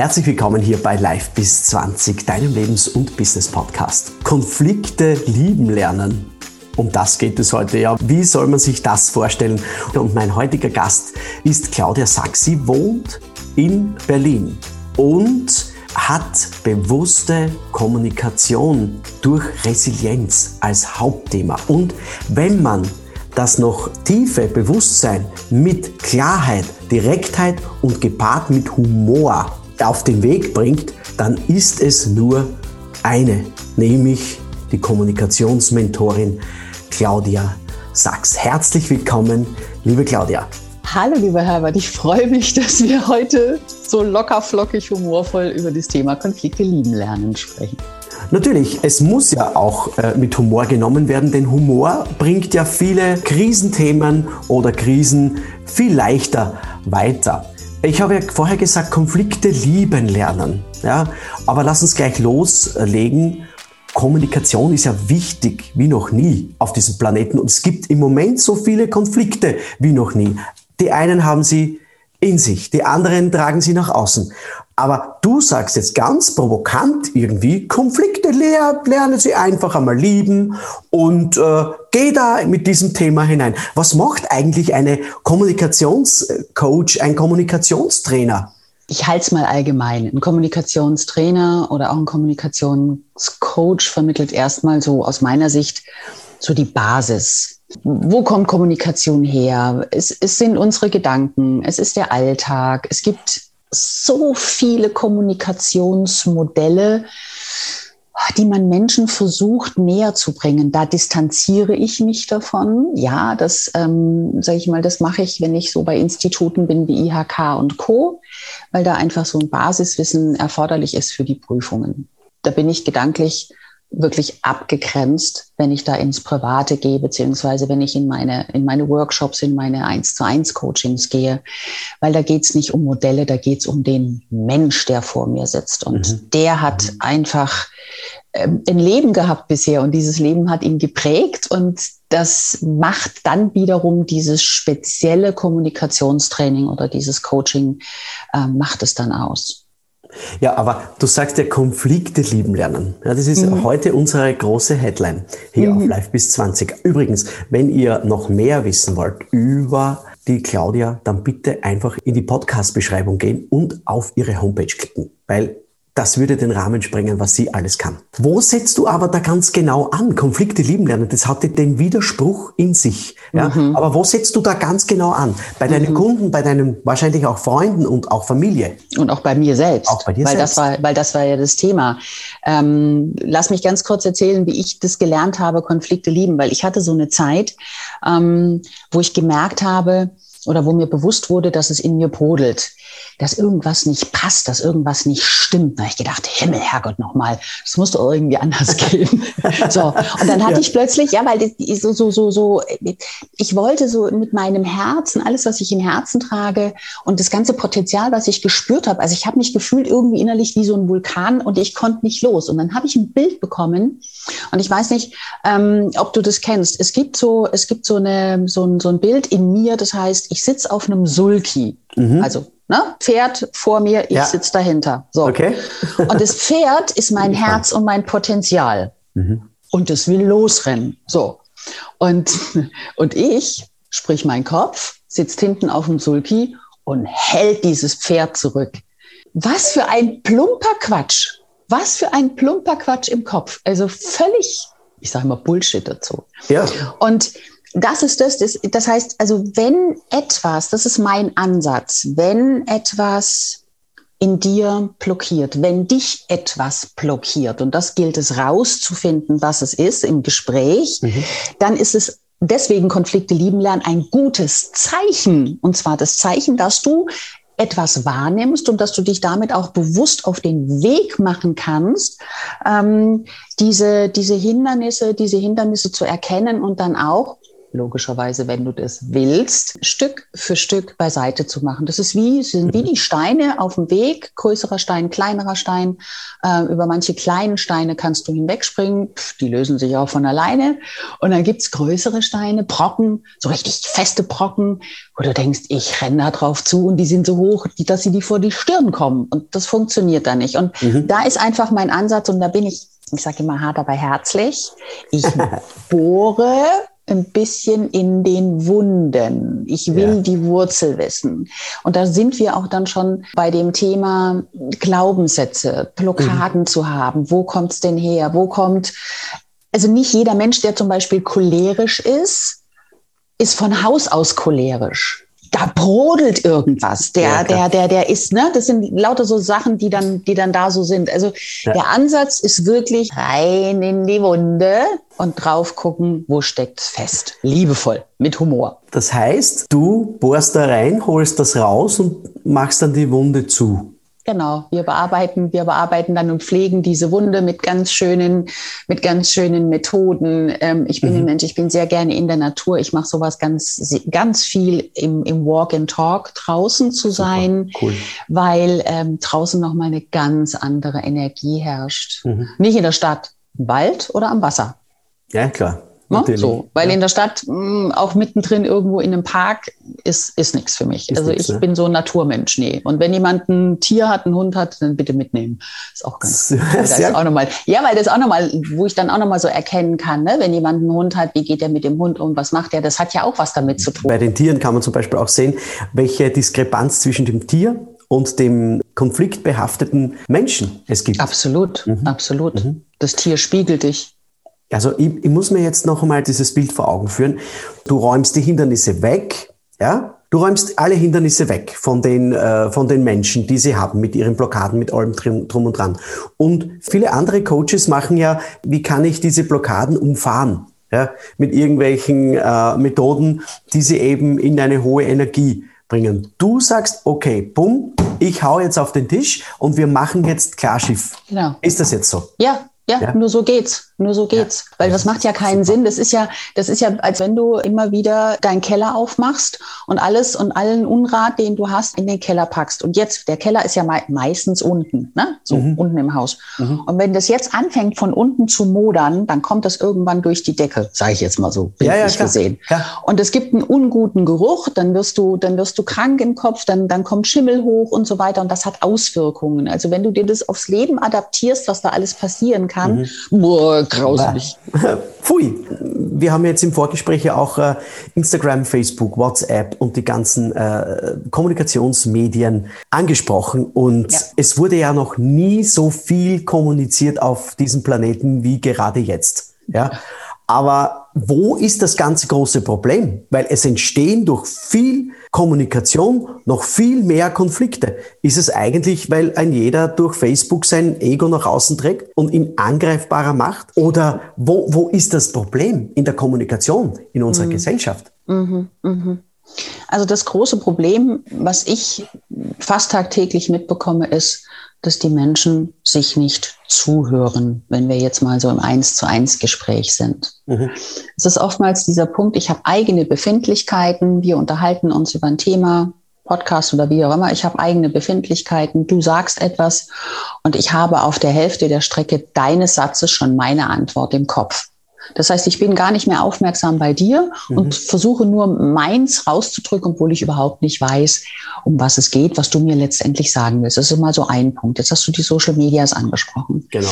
Herzlich willkommen hier bei Live bis 20, deinem Lebens- und Business-Podcast. Konflikte lieben lernen. Um das geht es heute ja. Wie soll man sich das vorstellen? Und mein heutiger Gast ist Claudia Sachs. Sie wohnt in Berlin und hat bewusste Kommunikation durch Resilienz als Hauptthema. Und wenn man das noch tiefe Bewusstsein mit Klarheit, Direktheit und gepaart mit Humor auf den Weg bringt, dann ist es nur eine, nämlich die Kommunikationsmentorin Claudia Sachs. Herzlich willkommen, liebe Claudia. Hallo, lieber Herbert. Ich freue mich, dass wir heute so locker, flockig, humorvoll über das Thema Konflikte lieben lernen sprechen. Natürlich, es muss ja auch äh, mit Humor genommen werden, denn Humor bringt ja viele Krisenthemen oder Krisen viel leichter weiter. Ich habe ja vorher gesagt, Konflikte lieben lernen. Ja? Aber lass uns gleich loslegen. Kommunikation ist ja wichtig wie noch nie auf diesem Planeten und es gibt im Moment so viele Konflikte wie noch nie. Die einen haben sie in sich, die anderen tragen sie nach außen. Aber du sagst jetzt ganz provokant irgendwie, Konflikte lernen sie einfach einmal lieben und äh, geh da mit diesem Thema hinein. Was macht eigentlich eine Kommunikationscoach, ein Kommunikationstrainer? Ich halte es mal allgemein. Ein Kommunikationstrainer oder auch ein Kommunikationscoach vermittelt erstmal so aus meiner Sicht so die Basis. Wo kommt Kommunikation her? Es, es sind unsere Gedanken, es ist der Alltag, es gibt so viele Kommunikationsmodelle, die man Menschen versucht näher zu bringen. Da distanziere ich mich davon. Ja, das ähm, sage ich mal, das mache ich, wenn ich so bei Instituten bin wie IHK und Co, weil da einfach so ein Basiswissen erforderlich ist für die Prüfungen. Da bin ich gedanklich wirklich abgegrenzt, wenn ich da ins Private gehe, beziehungsweise wenn ich in meine, in meine Workshops, in meine 1 zu 1 Coachings gehe, weil da geht's nicht um Modelle, da geht's um den Mensch, der vor mir sitzt. Und mhm. der hat mhm. einfach ähm, ein Leben gehabt bisher und dieses Leben hat ihn geprägt und das macht dann wiederum dieses spezielle Kommunikationstraining oder dieses Coaching, äh, macht es dann aus. Ja, aber du sagst ja Konflikte lieben lernen. Ja, das ist mhm. heute unsere große Headline hier mhm. auf Live bis 20. Übrigens, wenn ihr noch mehr wissen wollt über die Claudia, dann bitte einfach in die Podcast-Beschreibung gehen und auf ihre Homepage klicken, weil das würde den Rahmen sprengen, was sie alles kann. Wo setzt du aber da ganz genau an? Konflikte lieben lernen, das hat den Widerspruch in sich. Ja? Mhm. Aber wo setzt du da ganz genau an? Bei deinen mhm. Kunden, bei deinen wahrscheinlich auch Freunden und auch Familie? Und auch bei mir selbst. Auch bei dir weil selbst. Das war, weil das war ja das Thema. Ähm, lass mich ganz kurz erzählen, wie ich das gelernt habe, Konflikte lieben, weil ich hatte so eine Zeit, ähm, wo ich gemerkt habe, oder wo mir bewusst wurde, dass es in mir brodelt dass irgendwas nicht passt, dass irgendwas nicht stimmt. Da habe ich gedacht, Himmel, Herrgott, nochmal, das muss doch irgendwie anders gehen. so. Und dann hatte ja. ich plötzlich, ja, weil so, so, so, so, ich wollte so mit meinem Herzen, alles, was ich im Herzen trage und das ganze Potenzial, was ich gespürt habe, also ich habe mich gefühlt irgendwie innerlich wie so ein Vulkan und ich konnte nicht los. Und dann habe ich ein Bild bekommen und ich weiß nicht, ähm, ob du das kennst. Es gibt so, es gibt so eine, so ein, so ein Bild in mir, das heißt, ich sitze auf einem Sulki. Mhm. Also Ne? Pferd vor mir, ich ja. sitze dahinter. So. Okay. und das Pferd ist mein Herz und mein Potenzial. Mhm. Und es will losrennen. So. Und, und ich, sprich mein Kopf, sitzt hinten auf dem Sulki und hält dieses Pferd zurück. Was für ein plumper Quatsch. Was für ein plumper Quatsch im Kopf. Also völlig, ich sage mal Bullshit dazu. Ja. Und das ist das, das, das heißt, also wenn etwas, das ist mein Ansatz, wenn etwas in dir blockiert, wenn dich etwas blockiert, und das gilt es rauszufinden, was es ist im Gespräch, mhm. dann ist es deswegen Konflikte lieben lernen ein gutes Zeichen. Und zwar das Zeichen, dass du etwas wahrnimmst und dass du dich damit auch bewusst auf den Weg machen kannst, ähm, diese, diese Hindernisse, diese Hindernisse zu erkennen und dann auch logischerweise, wenn du das willst, Stück für Stück beiseite zu machen. Das ist wie, sind wie die Steine auf dem Weg, größerer Stein, kleinerer Stein. Äh, über manche kleinen Steine kannst du hinwegspringen, Pff, die lösen sich auch von alleine. Und dann gibt's größere Steine, Brocken, so richtig feste Brocken, wo du denkst, ich renne da drauf zu und die sind so hoch, dass sie dir vor die Stirn kommen. Und das funktioniert da nicht. Und mhm. da ist einfach mein Ansatz und da bin ich ich sage immer hart, aber herzlich. Ich bohre ein bisschen in den Wunden. Ich will ja. die Wurzel wissen. Und da sind wir auch dann schon bei dem Thema Glaubenssätze, Blockaden mhm. zu haben. Wo kommt es denn her? Wo kommt, also nicht jeder Mensch, der zum Beispiel cholerisch ist, ist von Haus aus cholerisch da brodelt irgendwas. Der, ja, der, der, der ist, ne? Das sind lauter so Sachen, die dann, die dann da so sind. Also ja. der Ansatz ist wirklich rein in die Wunde und drauf gucken, wo steckt's fest. Liebevoll, mit Humor. Das heißt, du bohrst da rein, holst das raus und machst dann die Wunde zu. Genau, wir bearbeiten, wir bearbeiten dann und pflegen diese Wunde mit ganz schönen, mit ganz schönen Methoden. Ähm, ich bin mhm. ein Mensch, ich bin sehr gerne in der Natur. Ich mache sowas ganz, ganz viel im, im Walk and Talk draußen zu sein, cool. weil ähm, draußen noch mal eine ganz andere Energie herrscht. Mhm. Nicht in der Stadt, im Wald oder am Wasser. Ja, klar. Ne? So, weil ja. in der Stadt, mh, mm, auch mittendrin irgendwo in einem Park, ist, ist nichts für mich. Ist also nix, ich ne? bin so ein Naturmensch, nee. Und wenn jemand ein Tier hat, einen Hund hat, dann bitte mitnehmen. Ist auch ganz cool. Das ist auch nochmal, ja, weil das auch nochmal, wo ich dann auch nochmal so erkennen kann, ne? wenn jemand einen Hund hat, wie geht er mit dem Hund um, was macht er, das hat ja auch was damit zu tun. Bei den Tieren kann man zum Beispiel auch sehen, welche Diskrepanz zwischen dem Tier und dem konfliktbehafteten Menschen es gibt. Absolut, mhm. absolut. Mhm. Das Tier spiegelt dich. Also ich, ich muss mir jetzt noch einmal dieses Bild vor Augen führen. Du räumst die Hindernisse weg, ja? Du räumst alle Hindernisse weg von den, äh, von den Menschen, die sie haben, mit ihren Blockaden, mit allem drum, drum und dran. Und viele andere Coaches machen ja, wie kann ich diese Blockaden umfahren? Ja? Mit irgendwelchen äh, Methoden, die sie eben in eine hohe Energie bringen. Du sagst, okay, bumm, ich hau jetzt auf den Tisch und wir machen jetzt Klarschiff. Genau. Ist das jetzt so? Ja, ja, ja, nur so geht's. Nur so geht's. Ja. Weil das macht ja keinen. Sinn. Das ist ja, das ist ja, als wenn du immer wieder deinen Keller aufmachst und alles und allen Unrat, den du hast, in den Keller packst. Und jetzt, der Keller ist ja me meistens unten, ne? So mhm. unten im Haus. Mhm. Und wenn das jetzt anfängt, von unten zu modern, dann kommt das irgendwann durch die Decke, sage ich jetzt mal so, ja, ja, gesehen. Ja. Und es gibt einen unguten Geruch, dann wirst du, dann wirst du krank im Kopf, dann, dann kommt Schimmel hoch und so weiter. Und das hat Auswirkungen. Also wenn du dir das aufs Leben adaptierst, was da alles passieren kann, mhm. boah, grauselig. Pfui. Wir haben jetzt im Vorgespräch ja auch äh, Instagram, Facebook, WhatsApp und die ganzen äh, Kommunikationsmedien angesprochen. Und ja. es wurde ja noch nie so viel kommuniziert auf diesem Planeten wie gerade jetzt. Ja. Aber wo ist das ganze große Problem? Weil es entstehen durch viel Kommunikation noch viel mehr Konflikte. Ist es eigentlich, weil ein jeder durch Facebook sein Ego nach außen trägt und ihn angreifbarer macht? Oder wo, wo ist das Problem in der Kommunikation in unserer mhm. Gesellschaft? Mhm, mh. Also das große Problem, was ich fast tagtäglich mitbekomme, ist, dass die Menschen sich nicht zuhören, wenn wir jetzt mal so im Eins zu eins Gespräch sind. Mhm. Es ist oftmals dieser Punkt, ich habe eigene Befindlichkeiten, wir unterhalten uns über ein Thema, Podcast oder wie auch immer, ich habe eigene Befindlichkeiten, du sagst etwas und ich habe auf der Hälfte der Strecke deines Satzes schon meine Antwort im Kopf. Das heißt, ich bin gar nicht mehr aufmerksam bei dir mhm. und versuche nur meins rauszudrücken, obwohl ich überhaupt nicht weiß, um was es geht, was du mir letztendlich sagen willst. Das ist mal so ein Punkt. Jetzt hast du die Social Medias angesprochen. Genau.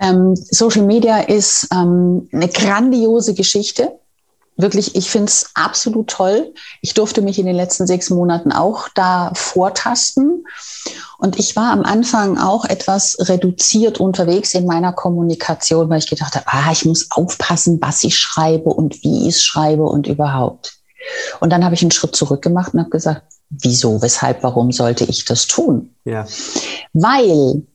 Ähm, Social Media ist ähm, eine grandiose Geschichte wirklich, ich finde es absolut toll. Ich durfte mich in den letzten sechs Monaten auch da vortasten. Und ich war am Anfang auch etwas reduziert unterwegs in meiner Kommunikation, weil ich gedacht habe, ah, ich muss aufpassen, was ich schreibe und wie ich es schreibe und überhaupt. Und dann habe ich einen Schritt zurück gemacht und habe gesagt, wieso, weshalb, warum sollte ich das tun? Ja. Weil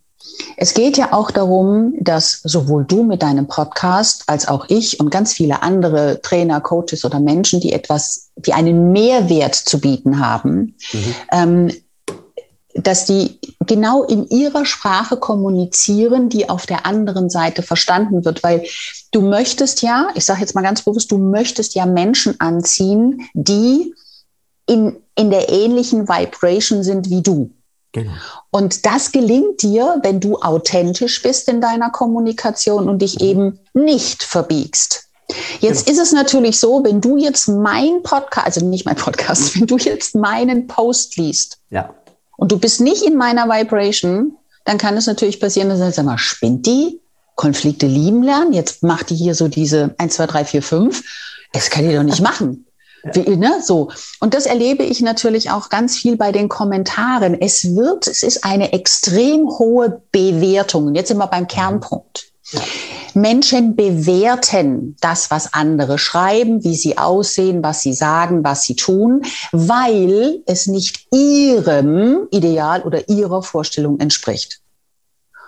es geht ja auch darum, dass sowohl du mit deinem Podcast als auch ich und ganz viele andere Trainer, Coaches oder Menschen, die etwas, die einen Mehrwert zu bieten haben, mhm. ähm, dass die genau in ihrer Sprache kommunizieren, die auf der anderen Seite verstanden wird, weil du möchtest ja, ich sage jetzt mal ganz bewusst, du möchtest ja Menschen anziehen, die in, in der ähnlichen Vibration sind wie du. Genau. Und das gelingt dir, wenn du authentisch bist in deiner Kommunikation und dich mhm. eben nicht verbiegst. Jetzt genau. ist es natürlich so, wenn du jetzt mein Podcast, also nicht mein Podcast, wenn du jetzt meinen Post liest ja. und du bist nicht in meiner Vibration, dann kann es natürlich passieren, dass du sagst, mal, spinnt die? Konflikte lieben lernen? Jetzt macht die hier so diese 1, 2, 3, 4, 5. Das kann die doch nicht machen. Wie, ne, so. Und das erlebe ich natürlich auch ganz viel bei den Kommentaren. Es wird, es ist eine extrem hohe Bewertung. Und jetzt sind wir beim Kernpunkt. Ja. Menschen bewerten das, was andere schreiben, wie sie aussehen, was sie sagen, was sie tun, weil es nicht ihrem Ideal oder ihrer Vorstellung entspricht.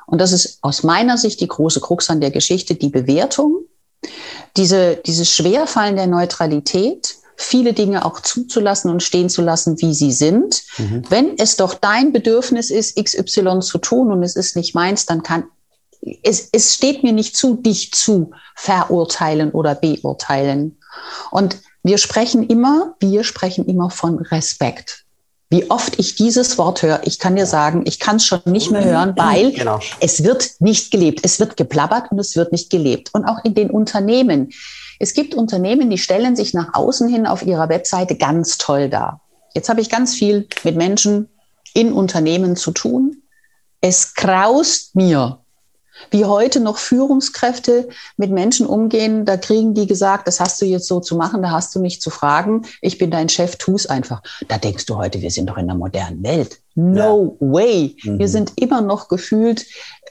Und das ist aus meiner Sicht die große Krux an der Geschichte, die Bewertung, diese, dieses Schwerfallen der Neutralität, viele Dinge auch zuzulassen und stehen zu lassen, wie sie sind. Mhm. Wenn es doch dein Bedürfnis ist, XY zu tun und es ist nicht meins, dann kann es, es steht mir nicht zu, dich zu verurteilen oder beurteilen. Und wir sprechen immer, wir sprechen immer von Respekt. Wie oft ich dieses Wort höre, ich kann dir sagen, ich kann es schon nicht mehr hören, weil genau. es wird nicht gelebt. Es wird geplappert und es wird nicht gelebt. Und auch in den Unternehmen. Es gibt Unternehmen, die stellen sich nach außen hin auf ihrer Webseite ganz toll dar. Jetzt habe ich ganz viel mit Menschen in Unternehmen zu tun. Es graust mir, wie heute noch Führungskräfte mit Menschen umgehen, da kriegen die gesagt, das hast du jetzt so zu machen, da hast du nicht zu fragen, ich bin dein Chef, tu es einfach. Da denkst du heute, wir sind doch in der modernen Welt. No ja. way. Mhm. Wir sind immer noch gefühlt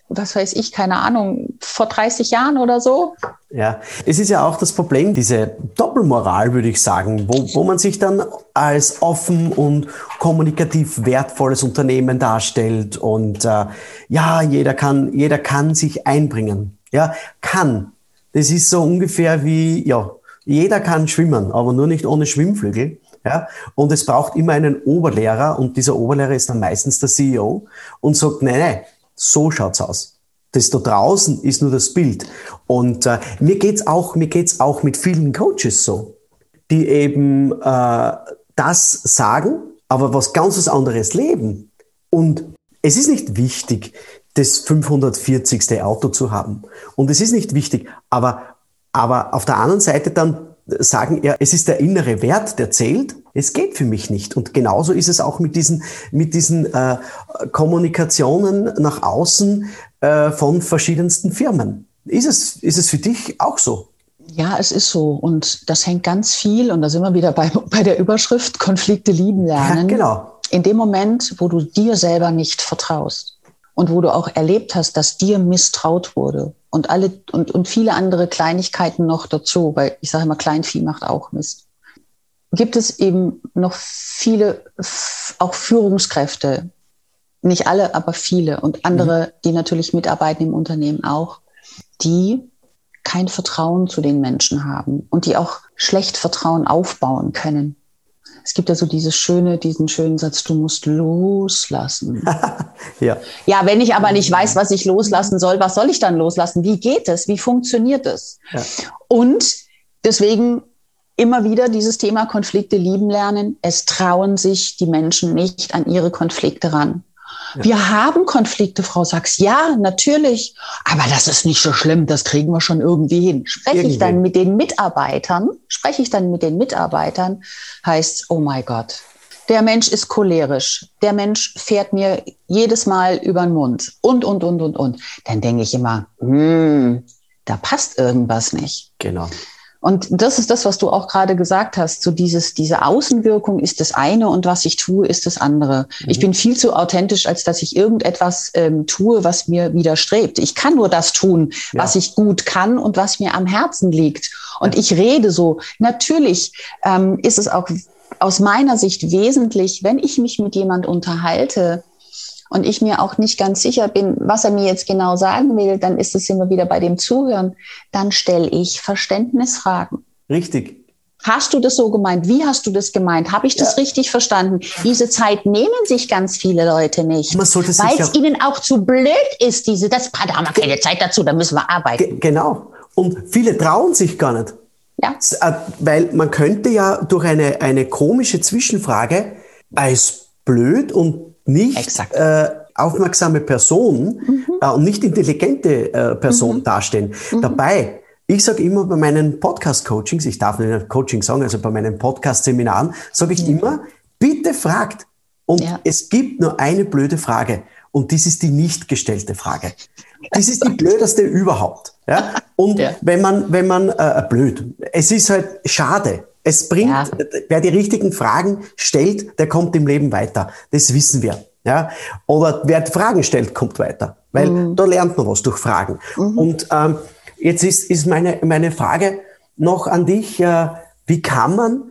was weiß ich, keine Ahnung, vor 30 Jahren oder so. Ja, es ist ja auch das Problem, diese Doppelmoral, würde ich sagen, wo, wo man sich dann als offen und kommunikativ wertvolles Unternehmen darstellt und äh, ja, jeder kann, jeder kann sich einbringen. Ja, kann. Das ist so ungefähr wie, ja, jeder kann schwimmen, aber nur nicht ohne Schwimmflügel. Ja, und es braucht immer einen Oberlehrer und dieser Oberlehrer ist dann meistens der CEO und sagt, nein, nein, so schaut's aus. Das da draußen ist nur das Bild. Und äh, mir geht's auch, mir geht's auch mit vielen Coaches so, die eben äh, das sagen, aber was ganz anderes leben. Und es ist nicht wichtig, das 540. Auto zu haben. Und es ist nicht wichtig, aber, aber auf der anderen Seite dann sagen, ja, es ist der innere Wert, der zählt. Es geht für mich nicht. Und genauso ist es auch mit diesen, mit diesen äh, Kommunikationen nach außen äh, von verschiedensten Firmen. Ist es, ist es für dich auch so? Ja, es ist so. Und das hängt ganz viel, und da sind wir wieder bei, bei der Überschrift, Konflikte lieben lernen. Ja, genau. In dem Moment, wo du dir selber nicht vertraust und wo du auch erlebt hast, dass dir misstraut wurde und alle und, und viele andere Kleinigkeiten noch dazu, weil ich sage immer, Kleinvieh macht auch Mist. Gibt es eben noch viele, auch Führungskräfte, nicht alle, aber viele und andere, mhm. die natürlich mitarbeiten im Unternehmen auch, die kein Vertrauen zu den Menschen haben und die auch schlecht Vertrauen aufbauen können. Es gibt ja so dieses schöne, diesen schönen Satz, du musst loslassen. ja. Ja, wenn ich aber nicht weiß, was ich loslassen soll, was soll ich dann loslassen? Wie geht es? Wie funktioniert es? Ja. Und deswegen immer wieder dieses Thema Konflikte lieben lernen. Es trauen sich die Menschen nicht an ihre Konflikte ran. Ja. Wir haben Konflikte, Frau Sachs. Ja, natürlich. Aber das ist nicht so schlimm. Das kriegen wir schon irgendwie hin. Spreche irgendwie. ich dann mit den Mitarbeitern, spreche ich dann mit den Mitarbeitern, heißt, oh mein Gott, der Mensch ist cholerisch. Der Mensch fährt mir jedes Mal über den Mund und, und, und, und, und. Dann denke ich immer, hm, da passt irgendwas nicht. Genau. Und das ist das, was du auch gerade gesagt hast. So dieses, diese Außenwirkung ist das eine und was ich tue, ist das andere. Mhm. Ich bin viel zu authentisch, als dass ich irgendetwas ähm, tue, was mir widerstrebt. Ich kann nur das tun, ja. was ich gut kann und was mir am Herzen liegt. Und ja. ich rede so. Natürlich ähm, ist es auch aus meiner Sicht wesentlich, wenn ich mich mit jemand unterhalte, und ich mir auch nicht ganz sicher bin, was er mir jetzt genau sagen will, dann ist es immer wieder bei dem Zuhören, dann stelle ich Verständnisfragen. Richtig. Hast du das so gemeint? Wie hast du das gemeint? Habe ich das ja. richtig verstanden? Diese Zeit nehmen sich ganz viele Leute nicht, weil es ihnen auch zu blöd ist. Diese, das, da haben wir keine Zeit dazu, da müssen wir arbeiten. genau. Und viele trauen sich gar nicht. Ja. Äh, weil man könnte ja durch eine, eine komische Zwischenfrage als blöd und nicht äh, aufmerksame Person mhm. äh, und nicht intelligente äh, Person mhm. dastehen. Mhm. Dabei, ich sage immer bei meinen Podcast-Coachings, ich darf nicht Coaching sagen, also bei meinen Podcast-Seminaren, sage ich immer, bitte fragt. Und ja. es gibt nur eine blöde Frage. Und das ist die nicht gestellte Frage. Das ist die blödeste überhaupt. Ja? Und ja. wenn man, wenn man, äh, blöd, es ist halt schade. Es bringt, ja. wer die richtigen Fragen stellt, der kommt im Leben weiter. Das wissen wir. Ja? Oder wer Fragen stellt, kommt weiter. Weil mhm. da lernt man was durch Fragen. Mhm. Und ähm, jetzt ist, ist meine, meine Frage noch an dich, äh, wie kann man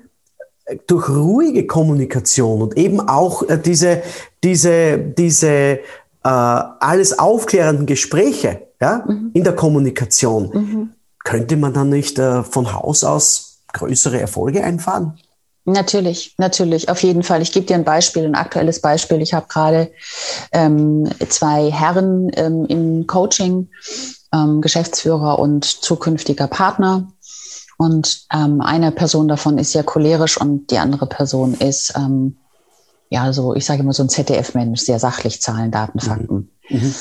durch ruhige Kommunikation und eben auch äh, diese, diese, diese äh, alles aufklärenden Gespräche ja, mhm. in der Kommunikation, mhm. könnte man dann nicht äh, von Haus aus größere Erfolge einfahren? Natürlich, natürlich, auf jeden Fall. Ich gebe dir ein Beispiel, ein aktuelles Beispiel. Ich habe gerade ähm, zwei Herren ähm, im Coaching, ähm, Geschäftsführer und zukünftiger Partner. Und ähm, eine Person davon ist sehr cholerisch und die andere Person ist, ähm, ja, so, ich sage immer so ein ZDF-Mensch, sehr sachlich, Zahlen, Daten, Fakten. Mhm. Mhm.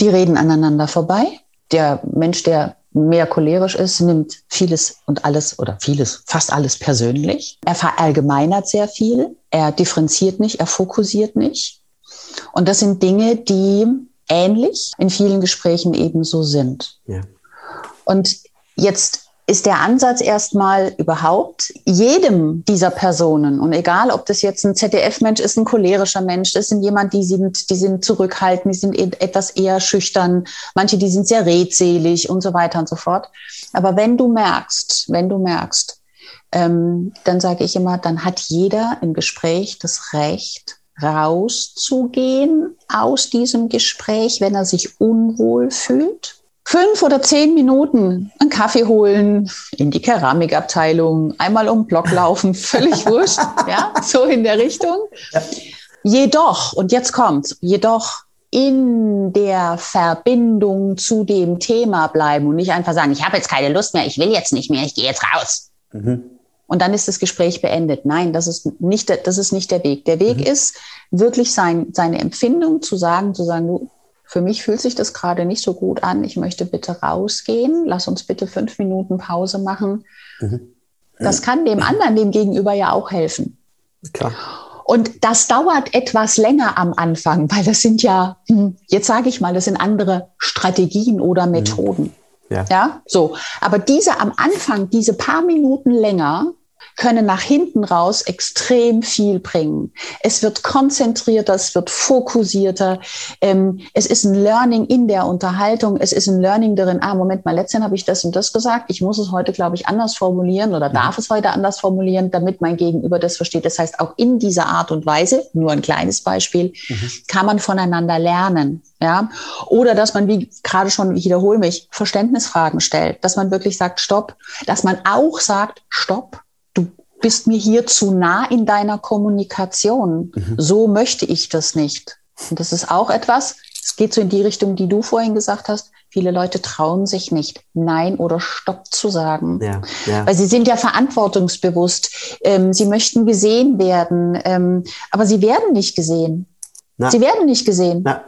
Die reden aneinander vorbei. Der Mensch, der mehr cholerisch ist, nimmt vieles und alles oder vieles, fast alles persönlich. Er verallgemeinert sehr viel. Er differenziert nicht, er fokussiert nicht. Und das sind Dinge, die ähnlich in vielen Gesprächen ebenso sind. Ja. Und jetzt ist der Ansatz erstmal überhaupt jedem dieser Personen und egal, ob das jetzt ein ZDF-Mensch ist, ein cholerischer Mensch, das sind jemand, die sind, die sind zurückhaltend, die sind etwas eher schüchtern, manche, die sind sehr redselig und so weiter und so fort. Aber wenn du merkst, wenn du merkst, ähm, dann sage ich immer, dann hat jeder im Gespräch das Recht, rauszugehen aus diesem Gespräch, wenn er sich unwohl fühlt fünf oder zehn Minuten einen Kaffee holen, in die Keramikabteilung, einmal um den Block laufen, völlig wurscht, ja, so in der Richtung. Ja. Jedoch, und jetzt kommt, jedoch in der Verbindung zu dem Thema bleiben und nicht einfach sagen, ich habe jetzt keine Lust mehr, ich will jetzt nicht mehr, ich gehe jetzt raus. Mhm. Und dann ist das Gespräch beendet. Nein, das ist nicht, der, das ist nicht der Weg. Der Weg mhm. ist wirklich sein, seine Empfindung zu sagen, zu sagen, du, für mich fühlt sich das gerade nicht so gut an. Ich möchte bitte rausgehen. Lass uns bitte fünf Minuten Pause machen. Mhm. Das kann dem anderen, dem Gegenüber ja auch helfen. Klar. Und das dauert etwas länger am Anfang, weil das sind ja, hm, jetzt sage ich mal, das sind andere Strategien oder mhm. Methoden. Ja. ja, so. Aber diese am Anfang, diese paar Minuten länger, können nach hinten raus extrem viel bringen. Es wird konzentrierter, es wird fokussierter. Ähm, es ist ein Learning in der Unterhaltung. Es ist ein Learning darin, ah, Moment mal, letztens habe ich das und das gesagt. Ich muss es heute, glaube ich, anders formulieren oder darf es heute anders formulieren, damit mein Gegenüber das versteht. Das heißt, auch in dieser Art und Weise, nur ein kleines Beispiel, mhm. kann man voneinander lernen. Ja, oder dass man, wie gerade schon, ich wiederhole mich, Verständnisfragen stellt, dass man wirklich sagt, stopp, dass man auch sagt, stopp, bist mir hier zu nah in deiner Kommunikation. Mhm. So möchte ich das nicht. Und das ist auch etwas, es geht so in die Richtung, die du vorhin gesagt hast. Viele Leute trauen sich nicht, Nein oder Stopp zu sagen. Ja, ja. Weil sie sind ja verantwortungsbewusst. Ähm, sie möchten gesehen werden, ähm, aber sie werden nicht gesehen. Na, sie werden nicht gesehen. Na,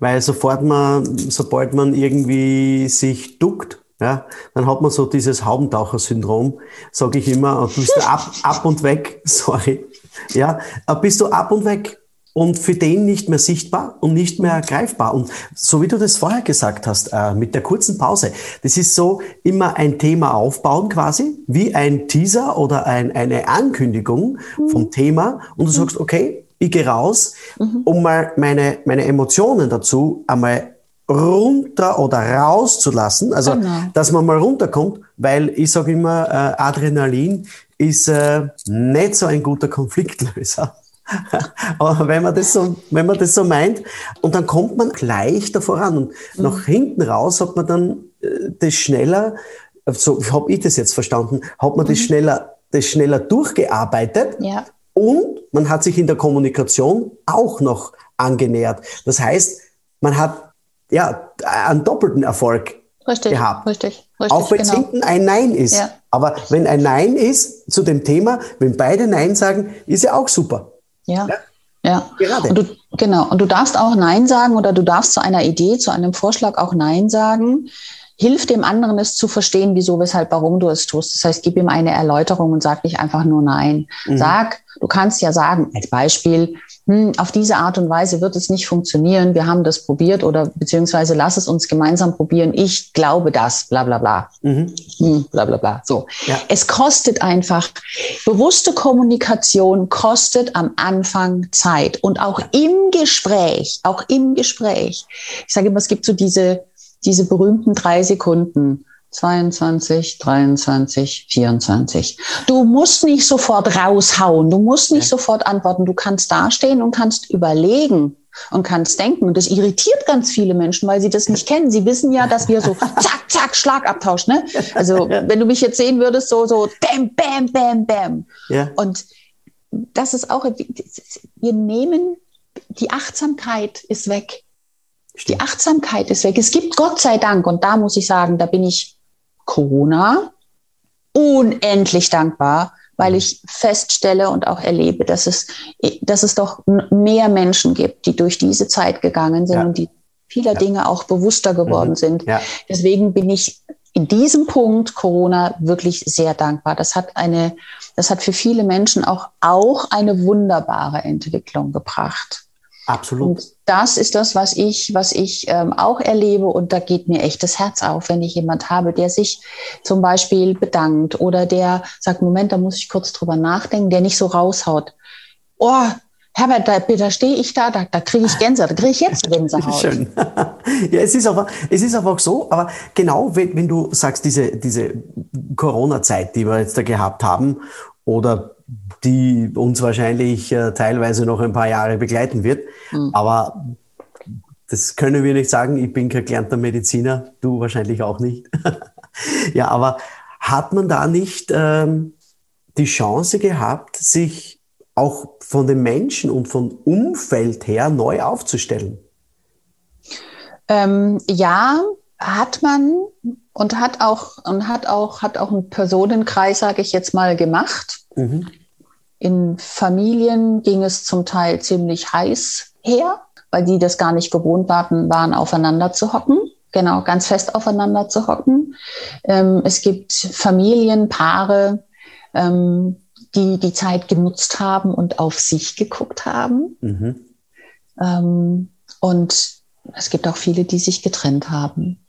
weil sofort man, sobald man irgendwie sich duckt, ja, dann hat man so dieses Haubentaucher-Syndrom, sage ich immer, und bist du ab, ab und weg, sorry, ja, äh, bist du ab und weg und für den nicht mehr sichtbar und nicht mehr greifbar. Und so wie du das vorher gesagt hast, äh, mit der kurzen Pause, das ist so immer ein Thema aufbauen quasi, wie ein Teaser oder ein, eine Ankündigung vom mhm. Thema und du sagst, okay, ich gehe raus, mhm. um mal meine, meine Emotionen dazu einmal runter oder rauszulassen, also genau. dass man mal runterkommt, weil ich sage immer, äh, Adrenalin ist äh, nicht so ein guter Konfliktlöser. Aber wenn man, das so, wenn man das so meint, und dann kommt man leichter voran. Und mhm. nach hinten raus hat man dann äh, das schneller so habe ich das jetzt verstanden, hat man mhm. das schneller, das schneller durchgearbeitet ja. und man hat sich in der Kommunikation auch noch angenähert. Das heißt, man hat ja einen doppelten Erfolg richtig, gehabt. Richtig, richtig, Auch wenn es genau. hinten ein Nein ist. Ja. Aber wenn ein Nein ist zu dem Thema, wenn beide Nein sagen, ist ja auch super. Ja. ja? Ja, Gerade. Und du, genau. Und du darfst auch Nein sagen oder du darfst zu einer Idee, zu einem Vorschlag auch Nein sagen. Hilf dem anderen es zu verstehen, wieso, weshalb, warum du es tust. Das heißt, gib ihm eine Erläuterung und sag nicht einfach nur Nein. Mhm. Sag, du kannst ja sagen, als Beispiel, hm, auf diese Art und Weise wird es nicht funktionieren. Wir haben das probiert oder beziehungsweise lass es uns gemeinsam probieren. Ich glaube das, bla bla bla. Mhm. Hm, bla bla bla. So. Ja. Es kostet einfach, bewusste Kommunikation kostet am Anfang Zeit und auch im Gespräch, auch im Gespräch. Ich sage immer, es gibt so diese, diese berühmten drei Sekunden. 22, 23, 24. Du musst nicht sofort raushauen, du musst nicht ja. sofort antworten, du kannst dastehen und kannst überlegen und kannst denken. Und das irritiert ganz viele Menschen, weil sie das nicht kennen. Sie wissen ja, dass wir so zack, zack, Schlagabtausch, ne? Also wenn du mich jetzt sehen würdest, so, so bam, bam, bam, bam. Ja. Und das ist auch, wir nehmen, die Achtsamkeit ist weg. Die Achtsamkeit ist weg. Es gibt Gott sei Dank, und da muss ich sagen, da bin ich Corona unendlich dankbar, weil ich feststelle und auch erlebe, dass es, dass es doch mehr Menschen gibt, die durch diese Zeit gegangen sind ja. und die vieler ja. Dinge auch bewusster geworden mhm. sind. Ja. Deswegen bin ich in diesem Punkt Corona wirklich sehr dankbar. Das hat eine, das hat für viele Menschen auch, auch eine wunderbare Entwicklung gebracht. Absolut. Und das ist das, was ich, was ich ähm, auch erlebe. Und da geht mir echt das Herz auf, wenn ich jemand habe, der sich zum Beispiel bedankt oder der sagt, Moment, da muss ich kurz drüber nachdenken, der nicht so raushaut. Oh, Herbert, da, da stehe ich da, da, da kriege ich Gänsehaut, da kriege ich jetzt Gänsehaut. Schön. ja, es ist aber, es ist aber auch so, aber genau, wenn, wenn du sagst, diese, diese Corona-Zeit, die wir jetzt da gehabt haben, oder die uns wahrscheinlich äh, teilweise noch ein paar Jahre begleiten wird. Mhm. Aber das können wir nicht sagen. Ich bin kein gelernter Mediziner, du wahrscheinlich auch nicht. ja, aber hat man da nicht ähm, die Chance gehabt, sich auch von den Menschen und vom Umfeld her neu aufzustellen? Ähm, ja, hat man und hat auch und hat auch hat auch einen Personenkreis, sage ich jetzt mal, gemacht. Mhm. In Familien ging es zum Teil ziemlich heiß her, weil die das gar nicht gewohnt waren, waren aufeinander zu hocken. Genau, ganz fest aufeinander zu hocken. Ähm, es gibt Familienpaare, ähm, die die Zeit genutzt haben und auf sich geguckt haben. Mhm. Ähm, und es gibt auch viele, die sich getrennt haben.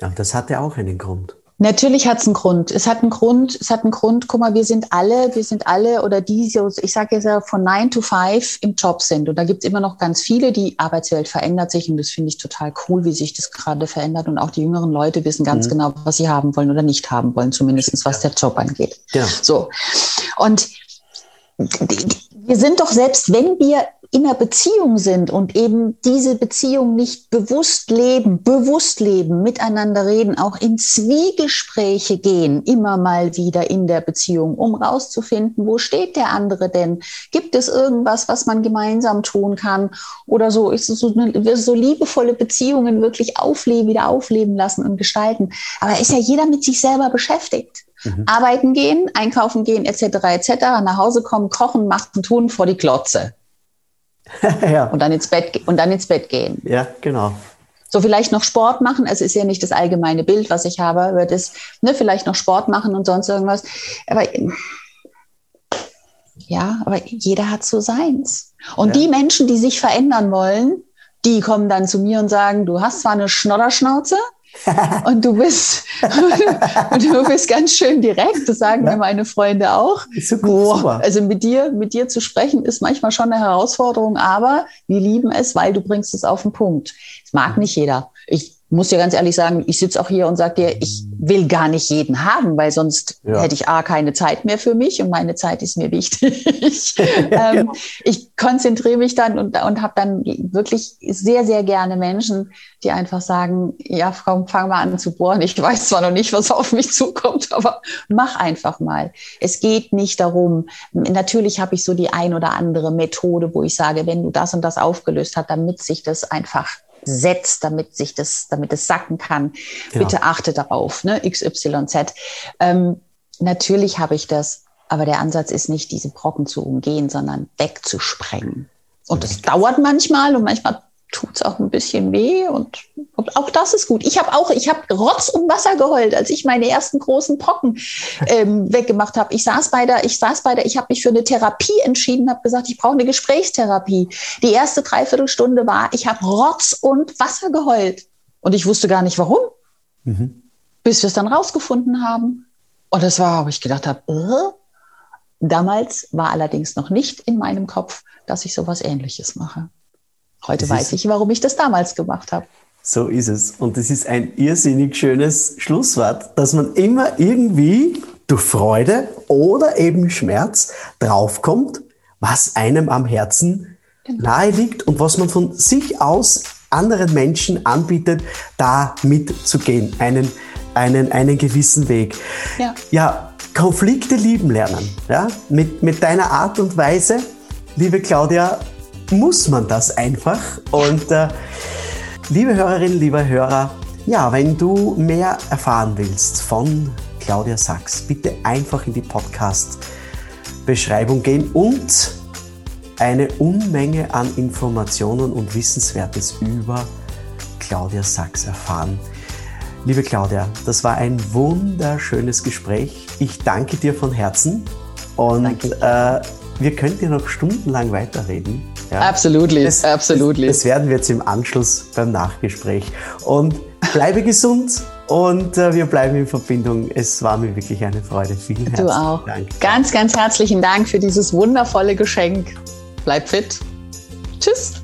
Ja, das hatte auch einen Grund. Natürlich hat es einen Grund. Es hat einen Grund, es hat einen Grund, guck mal, wir sind alle, wir sind alle oder die, ich sage jetzt ja, von 9 to 5 im Job sind. Und da gibt es immer noch ganz viele, die Arbeitswelt verändert sich und das finde ich total cool, wie sich das gerade verändert. Und auch die jüngeren Leute wissen ganz mhm. genau, was sie haben wollen oder nicht haben wollen, zumindest was der Job angeht. Ja. So. Und wir sind doch selbst, wenn wir in einer Beziehung sind und eben diese Beziehung nicht bewusst leben, bewusst leben, miteinander reden, auch in Zwiegespräche gehen, immer mal wieder in der Beziehung, um rauszufinden, wo steht der andere denn? Gibt es irgendwas, was man gemeinsam tun kann? Oder so ist es so, eine, so liebevolle Beziehungen wirklich aufleben, wieder aufleben lassen und gestalten. Aber ist ja jeder mit sich selber beschäftigt. Mhm. Arbeiten gehen, einkaufen gehen, etc., etc., nach Hause kommen, kochen, machen, tun vor die Glotze. ja. Und dann ins Bett und dann ins Bett gehen. Ja, genau. So vielleicht noch Sport machen. Es ist ja nicht das allgemeine Bild, was ich habe, aber das, ne, vielleicht noch Sport machen und sonst irgendwas. Aber ja, aber jeder hat so seins. Und ja. die Menschen, die sich verändern wollen, die kommen dann zu mir und sagen, du hast zwar eine Schnodderschnauze, und du bist, und du bist ganz schön direkt, das sagen ja. mir meine Freunde auch. Super, also mit dir, mit dir zu sprechen ist manchmal schon eine Herausforderung, aber wir lieben es, weil du bringst es auf den Punkt. Das mag nicht jeder. Ich muss dir ganz ehrlich sagen, ich sitze auch hier und sage dir, ich will gar nicht jeden haben, weil sonst ja. hätte ich A, keine Zeit mehr für mich und meine Zeit ist mir wichtig. ähm, ich konzentriere mich dann und, und habe dann wirklich sehr, sehr gerne Menschen, die einfach sagen, ja, Frau, fang mal an zu bohren. Ich weiß zwar noch nicht, was auf mich zukommt, aber mach einfach mal. Es geht nicht darum, natürlich habe ich so die ein oder andere Methode, wo ich sage, wenn du das und das aufgelöst hast, damit sich das einfach setzt, damit sich das, damit es sacken kann. Genau. Bitte achte darauf, ne? XYZ. Ähm, natürlich habe ich das, aber der Ansatz ist nicht, diese Brocken zu umgehen, sondern wegzusprengen. Und das dauert manchmal und manchmal tut es auch ein bisschen weh und auch das ist gut. Ich habe auch, ich habe Rotz und Wasser geheult, als ich meine ersten großen Pocken ähm, weggemacht habe. Ich saß bei der, ich saß bei der, ich habe mich für eine Therapie entschieden, habe gesagt, ich brauche eine Gesprächstherapie. Die erste Dreiviertelstunde war, ich habe Rotz und Wasser geheult und ich wusste gar nicht warum, mhm. bis wir es dann rausgefunden haben. Und das war, wo ich gedacht habe, äh? damals war allerdings noch nicht in meinem Kopf, dass ich sowas Ähnliches mache. Heute das weiß ich, warum ich das damals gemacht habe. So ist es. Und das ist ein irrsinnig schönes Schlusswort, dass man immer irgendwie durch Freude oder eben Schmerz draufkommt, was einem am Herzen genau. nahe liegt und was man von sich aus anderen Menschen anbietet, da mitzugehen, einen, einen, einen gewissen Weg. Ja. ja, Konflikte lieben lernen. Ja? Mit, mit deiner Art und Weise, liebe Claudia, muss man das einfach. Und äh, liebe Hörerinnen, lieber Hörer, ja, wenn du mehr erfahren willst von Claudia Sachs, bitte einfach in die Podcast-Beschreibung gehen und eine Unmenge an Informationen und Wissenswertes über Claudia Sachs erfahren. Liebe Claudia, das war ein wunderschönes Gespräch. Ich danke dir von Herzen und äh, wir könnten ja noch stundenlang weiterreden. Ja. Absolutely, das, absolutely. Das, das, werden wir jetzt im Anschluss beim Nachgespräch. Und bleibe gesund und äh, wir bleiben in Verbindung. Es war mir wirklich eine Freude. Vielen herzlichen du auch. Dank. Ganz, ganz herzlichen Dank für dieses wundervolle Geschenk. Bleib fit. Tschüss.